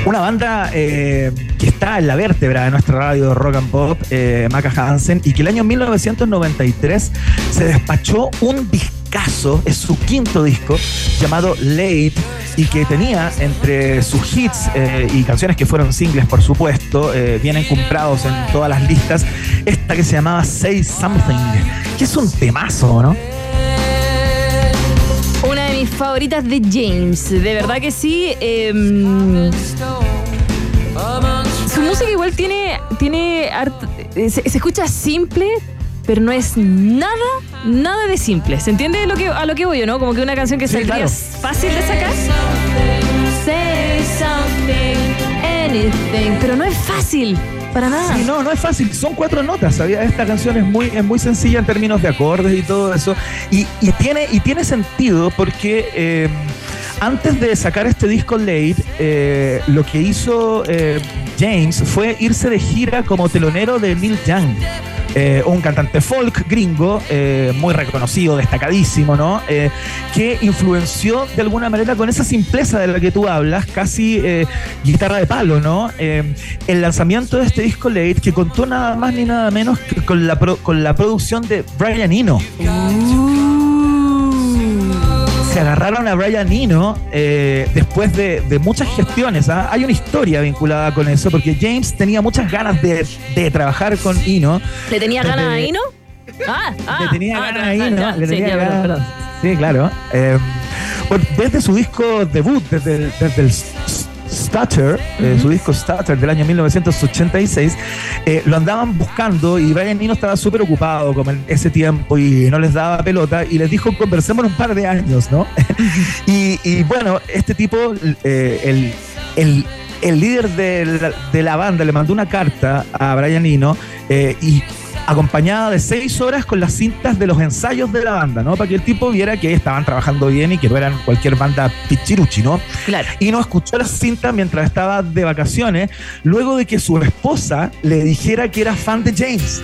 una banda eh, que está en la vértebra de nuestra radio de rock and pop, eh, Maca Hansen, y que el año 1993 se despachó un discazo, es su quinto disco, llamado Late, y que tenía entre sus hits eh, y canciones que fueron singles, por supuesto, eh, vienen comprados en todas las listas, esta que se llamaba Say Something, que es un temazo, ¿no? Mis favoritas de James. De verdad que sí. em, su música igual tiene. tiene eh, se, se escucha simple, pero no es nada, nada de simple. ¿Se entiende lo que, a lo que voy yo, no? Como que una canción que Sí, saldría claro. fácil de sacar. Say something, anything. Pero no es fácil. Para nada. Sí, no, no es fácil. Son cuatro notas. ¿sabía? Esta canción es muy, es muy sencilla en términos de acordes y todo eso. Y, y tiene, y tiene sentido porque eh, antes de sacar este disco Late, eh, lo que hizo eh, James fue irse de gira como telonero de Neil Young. Eh, un cantante folk gringo, eh, muy reconocido, destacadísimo, ¿no? Eh, que influenció de alguna manera con esa simpleza de la que tú hablas, casi eh, guitarra de palo, ¿no? Eh, el lanzamiento de este disco Late, que contó nada más ni nada menos que con la, pro- con la producción de Brian Eno. Se agarraron a Brian Eno eh, después de, de muchas gestiones. ¿ah? Hay una historia vinculada con eso, porque James tenía muchas ganas de, de trabajar con Eno. ¿Le tenía ganas a Ino? Ah, ah, le tenía ah, ganas ahí, ¿no? ya, Le sí, tenía ya, ganas. perdón, perdón. Sí, claro. Eh, desde su disco debut, desde el, desde el Stutter, eh, su disco Stutter del año 1986, eh, lo andaban buscando y Brian Eno estaba súper ocupado como en ese tiempo y no les daba pelota y les dijo conversemos un par de años, ¿no? y, bueno, este tipo, eh, el, el, el líder de la, de la banda le mandó una carta a Brian Eno eh, y acompañada de seis horas con las cintas de los ensayos de la banda, ¿no? Para que el tipo viera que estaban trabajando bien y que no eran cualquier banda pichiruchi, ¿no? Claro. Y no escuchó las cintas mientras estaba de vacaciones, luego de que su esposa le dijera que era fan de James.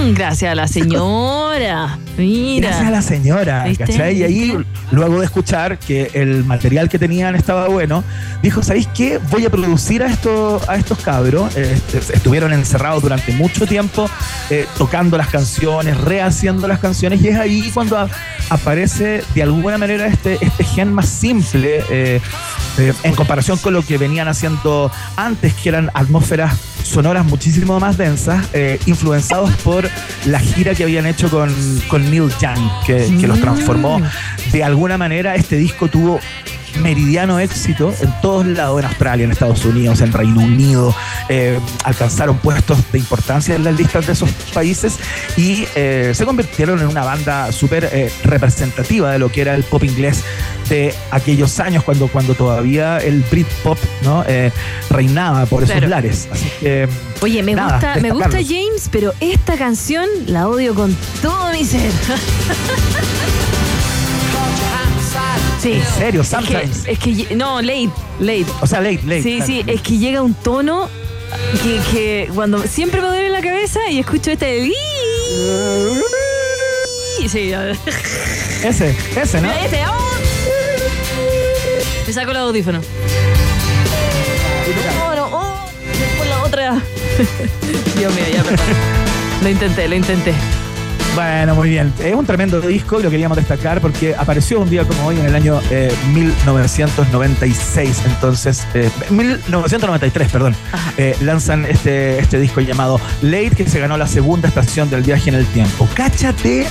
Ah, gracias a la señora. Mira. Gracias a la señora. ¿cachai? Y ahí, luego de escuchar que el material que tenían estaba bueno, dijo, ¿sabéis qué? Voy a producir a estos, a estos cabros. Eh, est- estuvieron encerrados durante mucho tiempo eh, tocando las canciones, rehaciendo las canciones, y es ahí cuando a- aparece de alguna manera este, este gen más simple eh, en comparación con lo que venían haciendo antes, que eran atmósferas sonoras muchísimo más densas, eh, influenciados por la gira que habían hecho con, con Neil Young, que, que los transformó. De alguna manera, este disco tuvo meridiano éxito en todos lados, en Australia, en Estados Unidos, en Reino Unido, eh, alcanzaron puestos de importancia en las listas de esos países y eh, se convirtieron en una banda súper eh, representativa de lo que era el pop inglés aquellos años cuando, cuando todavía el Britpop ¿no? Eh, reinaba por esos Claro. lares. Así que, Oye, me nada, gusta, me gusta. James, pero esta canción la odio con todo mi ser. Sí. ¿En serio? Es que, Sometimes. es que no, late, late. O sea, late, late. Sí, claro. sí, es que llega un tono que, que cuando siempre me duele la cabeza y escucho este Sí. Ese, ese, ¿no? Este. ¡oh! Me saco el audífono. No, no, oh, la otra. Dios mío, ya, perdón. Lo intenté, lo intenté. Bueno, muy bien. Es un tremendo disco y lo queríamos destacar porque apareció un día como hoy en el año eh, 1996. Entonces, eh, 1993, perdón. Eh, lanzan este, este disco llamado Late que se ganó la segunda estación del viaje en el tiempo. Cáchate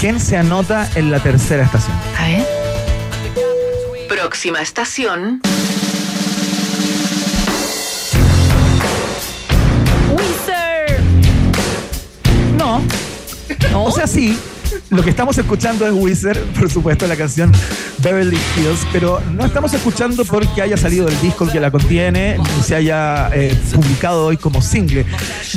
quién se anota en la tercera estación. A ver. Próxima estación. Wizard. No. O sea, sí. Lo que estamos escuchando es Wizard, por supuesto, la canción Beverly Hills, pero no estamos escuchando porque haya salido el disco que la contiene, ni se haya eh, publicado hoy como single.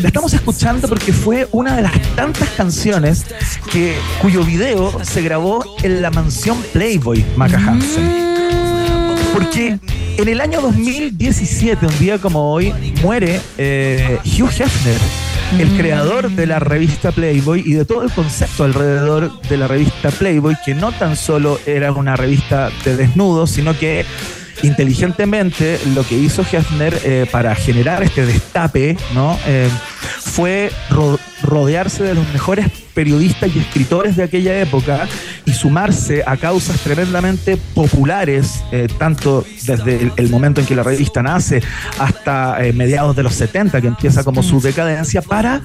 La estamos escuchando porque fue una de las tantas canciones que, cuyo video se grabó en la mansión Playboy Maca Hansen. Porque en el año 2017, un día como hoy, muere eh, Hugh Hefner, el creador de la revista Playboy y de todo el concepto alrededor de la revista Playboy, que no tan solo era una revista de desnudos, sino que inteligentemente lo que hizo Hefner eh, para generar este destape, ¿no? Eh, fue ro- rodearse de los mejores periodistas y escritores de aquella época y sumarse a causas tremendamente populares, eh, tanto desde el, momento en que la revista nace hasta eh, mediados de los 70, que empieza como su decadencia, para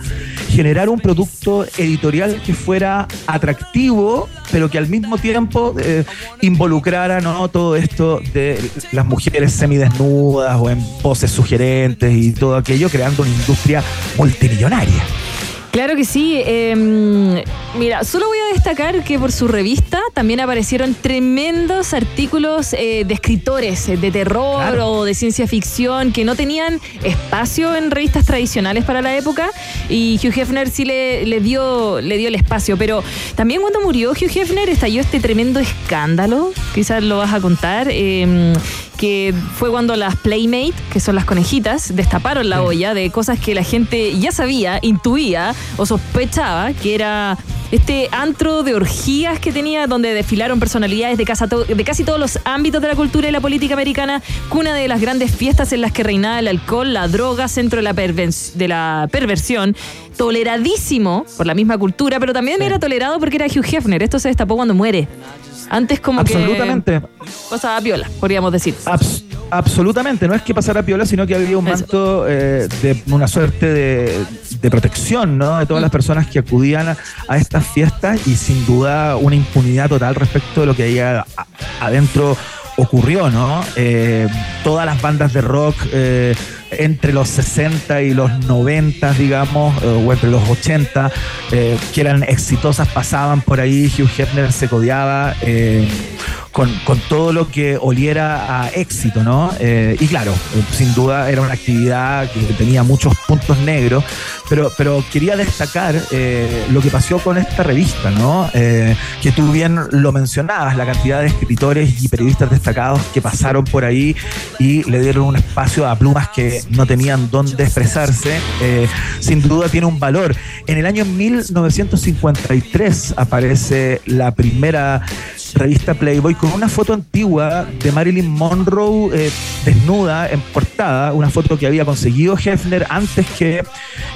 generar un producto editorial que fuera atractivo, pero que al mismo tiempo eh, involucrara ¿no? todo esto de las mujeres semidesnudas o en poses sugerentes y todo aquello, creando una industria multimillonaria. Claro que sí. eh, mira, solo voy a destacar que por su revista también aparecieron tremendos artículos eh, de escritores eh, de terror Claro. o de ciencia ficción que no tenían espacio en revistas tradicionales para la época y Hugh Hefner sí le, le dio, le dio el espacio. Pero también cuando murió Hugh Hefner estalló este tremendo escándalo, quizás lo vas a contar, eh, que fue cuando las Playmate, que son las conejitas, destaparon la olla de cosas que la gente ya sabía, intuía o sospechaba que era este antro de orgías que tenía, donde desfilaron personalidades de, casa to- de casi todos los ámbitos de la cultura y la política americana, cuna de las grandes fiestas en las que reinaba el alcohol, la droga, centro de la, pervers- de la perversión, toleradísimo por la misma cultura, pero también era tolerado porque era Hugh Hefner. Esto se destapó cuando muere. Antes como Absolutamente. que pasaba piola, podríamos decir. Abs- absolutamente, no es que pasara piola, sino que había un manto eh, de una suerte de, de protección, ¿no? De todas las personas que acudían a, a estas fiestas y sin duda una impunidad total respecto de lo que ahí a- a- adentro ocurrió, ¿no? Eh, todas las bandas de rock eh, entre los 60 y los 90, digamos, eh, o entre los 80, eh, que eran exitosas, pasaban por ahí, Hugh Hefner se codeaba eh, con, con todo lo que oliera a éxito, ¿no? Eh, y claro, eh, sin duda era una actividad que tenía muchos puntos negros, pero, pero quería destacar eh, lo que pasó con esta revista, ¿no? Que tú bien lo mencionabas, la cantidad de escritores y periodistas destacados que pasaron por ahí y le dieron un espacio a plumas que no tenían dónde expresarse, sin duda tiene un valor. En el año 1953 aparece la primera revista Playboy con una foto antigua de Marilyn Monroe eh, desnuda en portada, una foto que había conseguido Hefner antes que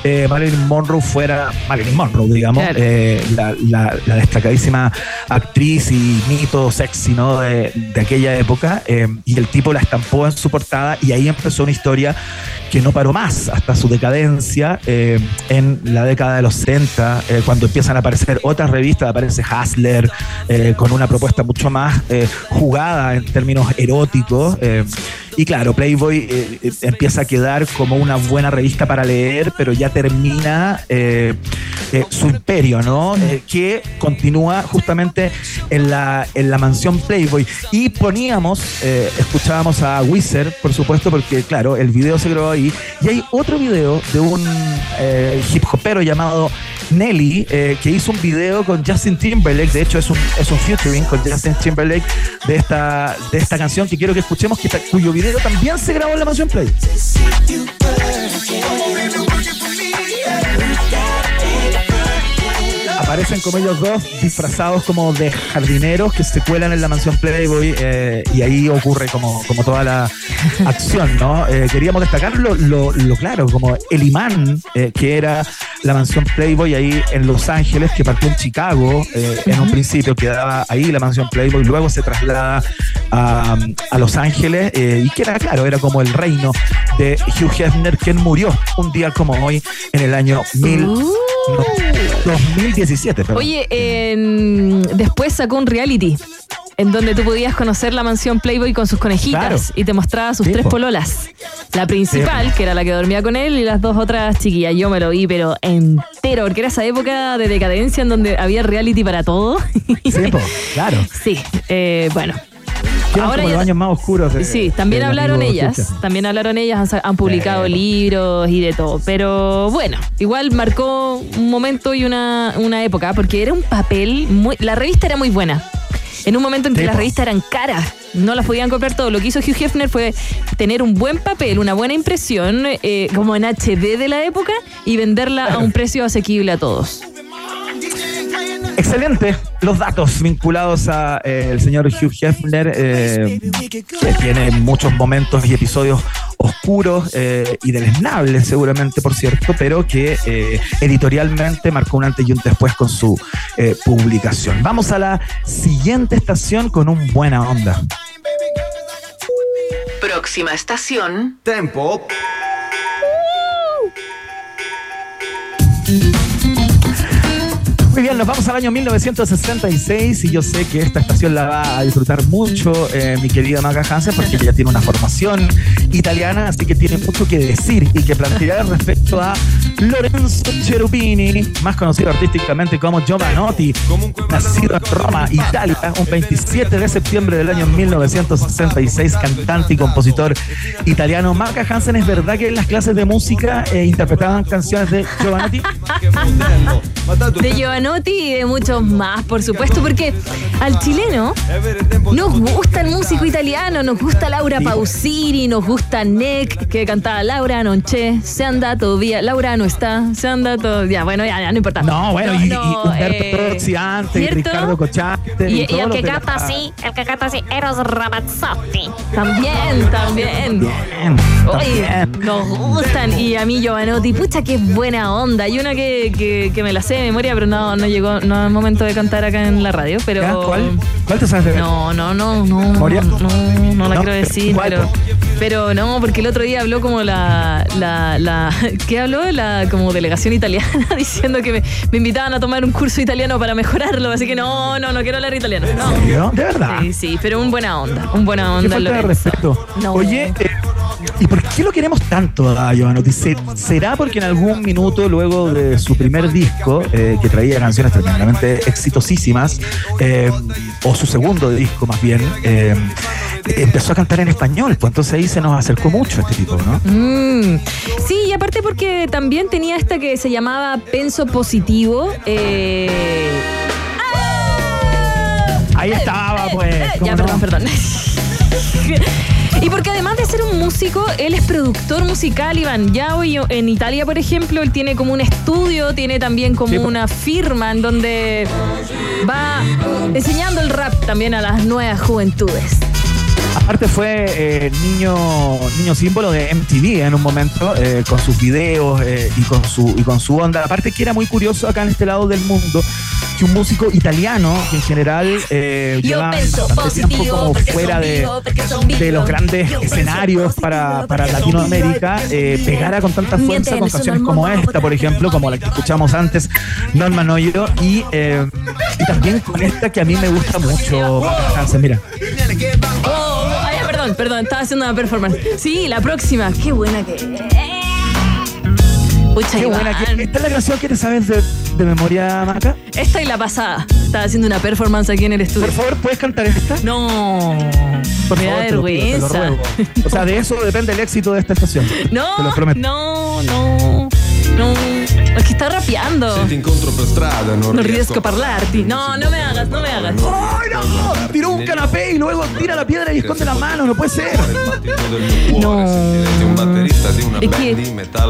eh, Marilyn Monroe fuera Marilyn Monroe, digamos, Claro. eh, la, la- la destacadísima actriz y mito sexy ¿no? de, de aquella época, eh, y el tipo la estampó en su portada y ahí empezó una historia que no paró más hasta su decadencia en la década de los 60, eh, cuando empiezan a aparecer otras revistas, aparece Hustler con una propuesta mucho más eh, jugada en términos eróticos. eh, y claro, Playboy eh, eh, empieza a quedar como una buena revista para leer, pero ya termina eh, su imperio, ¿no? Que continúa justamente en la, en la mansión Playboy. Y poníamos, escuchábamos a Wizard, por supuesto, porque claro, el video se grabó ahí. Y hay otro video de un hip hopero llamado Nelly, que hizo un video con Justin Timberlake. De hecho, es un, es un featuring con Justin Timberlake de esta, de esta canción que quiero que escuchemos, que, ta- cuyo video también se grabó en la mansión Play. Aparecen como ellos dos disfrazados como de jardineros que se cuelan en la mansión Playboy eh, y ahí ocurre como, como toda la acción, ¿no? Eh, queríamos destacar lo, lo- lo claro, como el imán eh, que era la mansión Playboy ahí en Los Ángeles, que partió en Chicago en un principio, quedaba ahí la mansión Playboy, luego se traslada a, a Los Ángeles y que era claro, era como el reino de Hugh Hefner, quien murió un día como hoy en el año mil, no, 2017. perdón. Oye, en- después sacó un reality en donde tú podías conocer la mansión Playboy con sus conejitas Claro. y te mostraba sus tres po. pololas. La principal, que era la que dormía con él, y las dos otras chiquillas. Yo me lo vi, pero entero, porque era esa época de decadencia en donde había reality para todo. Sí, po, claro. Sí, eh, bueno. Que eran Ahora como ya- los años más oscuros. Sí, también hablaron ellas, también hablaron ellas, han, publicado libros y de todo, pero bueno, igual marcó un momento y una, una época, porque era un papel muy... La revista era muy buena. En un momento en que las revistas eran caras, no las podían comprar todo. Lo que hizo Hugh Hefner fue tener un buen papel, una buena impresión, eh, como en HD de la época, y venderla a un precio asequible a todos. Excelente. Los datos vinculados a eh, el señor Hugh Hefner, eh, que tiene muchos momentos y episodios oscuros eh, y deleznables seguramente, por cierto, pero que eh, editorialmente marcó un antes y un después con su eh, publicación. Vamos a la siguiente estación con un buena onda. Próxima estación. Tempo. Bien, nos vamos al año 1966 y yo sé que esta estación la va a disfrutar mucho eh, mi querida Maca Hansen porque ella tiene una formación italiana, así que tiene mucho que decir y que plantear respecto a Lorenzo Cherubini, más conocido artísticamente como Giovanotti, nacido en Roma, Italia, un 27 de septiembre del año 1966, cantante y compositor italiano. Maca Hansen, ¿es verdad que en las clases de música eh, interpretaban canciones de Giovanotti? De Giovanotti y de muchos más, por supuesto, porque al chileno nos gusta el músico italiano, nos gusta Laura Pausini, nos gusta Nick, que cantaba Laura Nonché, se anda todavía, Laura no está, se anda todavía, bueno, ya, ya no importa. No, bueno, y, y no, Humberto eh, y. Ricardo Cochante. Y, y el que canta la- así, el que canta así, Eros Ramazzotti. También, también. Bien, Oye, también. nos gustan. Y a mí Giovanotti, pucha, qué buena onda. Hay una que, que, que me la sé de memoria, pero no, no llegó, no es momento de cantar acá en la radio. Pero ¿Ya? ¿Cuál? ¿Cuál te sabes de No, no, no, no. ¿Moria? No, no la No, quiero pero decir, ¿cuál, pero, pero no, porque el otro día habló como la, la, la ¿qué habló? La como delegación italiana diciendo que me, me invitaban a tomar un curso italiano para mejorarlo, así que no, no, no quiero hablar italiano. No. ¿De verdad? Sí, sí, pero un buena onda, un buena Qué onda. falta de Lorenzo. respeto. No. Oye, eh, ¿y por qué lo queremos tanto a Giovanotti? Se- ¿Será porque en algún minuto, luego de su primer disco, eh, que traía canciones tremendamente exitosísimas, eh, o su segundo disco más bien, eh, empezó a cantar en español? Pues entonces ahí se nos acercó mucho este tipo, ¿no? Mm, Sí, y aparte porque también tenía esta que se llamaba Penso Positivo. eh, Ahí estaba, pues. eh, ¿cómo ya, no? perdón, perdón. Y porque además de ser un músico, él es productor musical, Iván. Ya hoy en Italia, por ejemplo, él tiene como un estudio, tiene también como Sí, una firma en donde va enseñando el rap también a las nuevas juventudes. Aparte fue eh, niño, niño símbolo de MTV en un momento, eh, con sus videos eh, y, con su, y con su onda. Aparte que era muy curioso acá en este lado del mundo que un músico italiano, que en general eh, lleva bastante tiempo como fuera de, de los grandes escenarios para, para Latinoamérica, eh, pegara con tanta fuerza con canciones como esta, por ejemplo, como la que escuchamos antes, Norman Oyo, y, eh, y también con esta que a mí me gusta mucho, Hansen, mira. Oh, ay, perdón, perdón, estaba haciendo una performance. Sí, la próxima. Qué buena que es. Pucha, Qué buena. que- ¿Esta es la canción que te sabes de, de memoria, Maca? Esta y la pasada. Estaba haciendo una performance aquí en el estudio. Por favor, ¿puedes cantar esta? No. Por me da favor, te lo te lo vergüenza. ruego. O sea, de eso depende el éxito de esta estación. Te No, lo prometo. no, no, no. Es que está rapeando. Se ti incontro per strada non, No riesco a parlarti. No, no me hagas, no me hagas. ¡Ay, no! Tiró un canapé y luego tira la piedra y esconde la mano. No puede ser. No. Es que,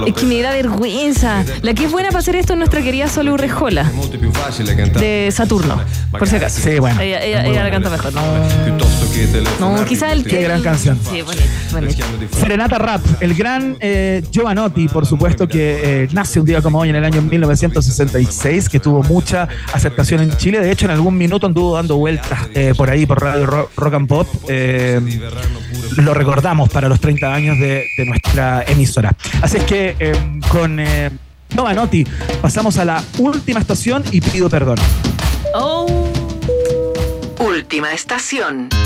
es que me da vergüenza. La que es buena para hacer esto es nuestra querida Solu Rejola, molto più facile cantare de Saturno, por si acaso. Sí, bueno. Ella, ella- ella la canta mejor. No, no quizá el Qué gran canción. Sí, bonita, bonita. Serenata Rap, el gran eh, Giovanotti, por supuesto, que eh, nace un día como hoy en el año 1966, que tuvo mucha aceptación en Chile. De hecho, en algún minuto anduvo dando vueltas eh, por ahí, por Radio Rock, Rock and Pop. Eh, lo recordamos para los 30 años de, de nuestra emisora. Así es que eh, con eh, Giovanotti pasamos a la última estación y pido perdón. Oh. Última estación.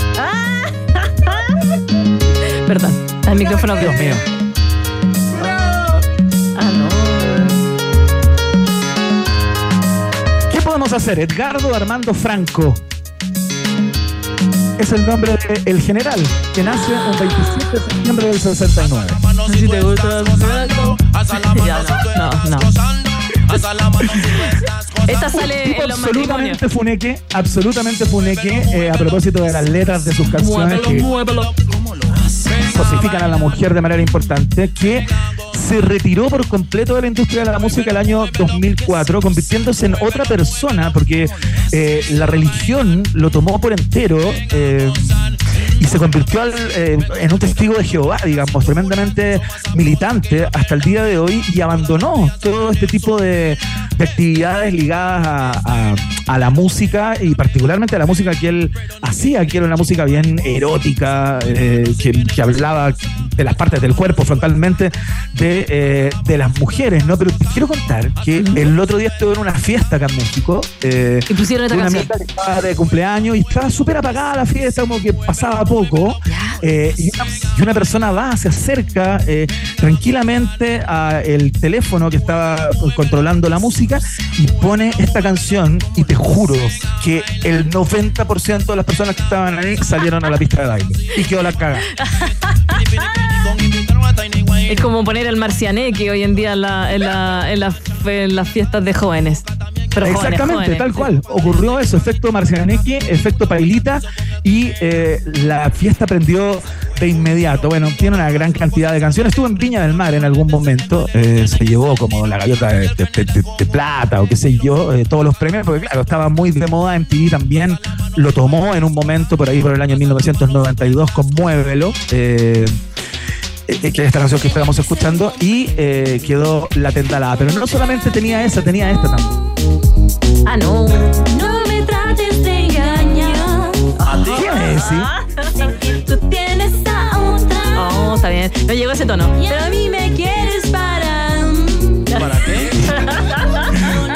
Perdón, al micrófono. Dios mío. ¿Qué podemos hacer? Edgardo Armando Franco. Es el nombre del general que nace el 27 de septiembre del 69. Si te gusta no, no, no. Esta sale Tipo en los matrimonios. absolutamente funeque, absolutamente funeque, eh, a propósito de las letras de sus canciones que Muévelo. cosifican a la mujer de manera importante, que se retiró por completo de la industria de la música el año 2004, convirtiéndose en otra persona, porque eh, la religión lo tomó por entero. eh, y se convirtió al, eh, en un testigo de Jehová, digamos, tremendamente militante hasta el día de hoy y abandonó todo este tipo de, de actividades ligadas a, a- a la música y particularmente a la música que él hacía, que era una música bien erótica, eh, que, que hablaba de las partes del cuerpo frontalmente de, eh, de las mujeres, ¿no? Pero te quiero contar que el otro día estuve en una fiesta acá en México. eh, Y pusieron esta una canción. amiga que estaba de cumpleaños y estaba súper apagada la fiesta, como que pasaba poco. Eh, y, una, y una persona va, se acerca eh, tranquilamente al teléfono que estaba controlando la música y pone esta canción y te juro que el 90% de las personas que estaban ahí salieron a la pista de baile y quedó la caga. Es como poner el marcianeque hoy en día en, la- en la- en fe- en las fiestas de jóvenes. Pero Exactamente, jóvenes. tal cual. Ocurrió eso, efecto Marcianeque, efecto Pailita y eh, la fiesta prendió de inmediato. Bueno, tiene una gran cantidad de canciones. Estuvo en Viña del Mar en algún momento, eh, se llevó como la gaviota de, de- de- de- de plata o qué sé yo, eh, todos los premios, porque claro, estaba muy de moda en TV también. Lo tomó en un momento por ahí por el año 1992 con Muévelo. que es esta canción que estábamos escuchando y eh, quedó la tentalada. Pero no solamente tenía esa, tenía esta también. Ah, no. No me trates de engañar. ¿Quién es ese? Tú tienes a otra. Oh, está bien. No llegó ese tono. Pero a mí me quieres para. ¿Para qué?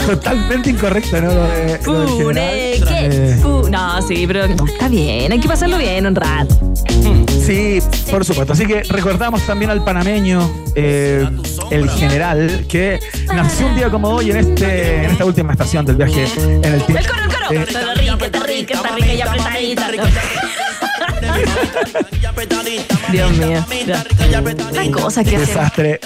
Totalmente incorrecta, ¿no? Lo de- lo del general. Funeque. Eh, No, sí, pero está bien. Hay que pasarlo bien un rato. Sí, por supuesto. Así que recordamos también al panameño, eh, el general, que nació un día como hoy en este en esta última estación del viaje en el tiempo. El coro, el coro. Eh, Está rica, está rica, está rica y apretadita. Dios mío. ya. Hay cosas que. Desastre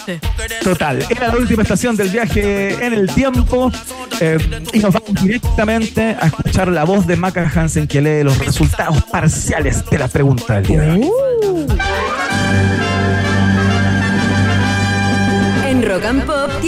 total. Era la última estación del viaje en el tiempo. eh, y nos vamos directamente a escuchar la voz de Maca Hansen que lee los resultados parciales de la pregunta del día de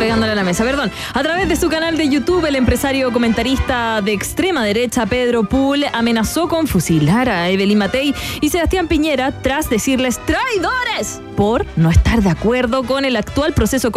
Pegándole a la mesa, perdón. A través de su canal de YouTube, el empresario comentarista de extrema derecha, Pedro Pool, amenazó con fusilar a Evelyn Matei y Sebastián Piñera tras decirles traidores por no estar de acuerdo con el actual proceso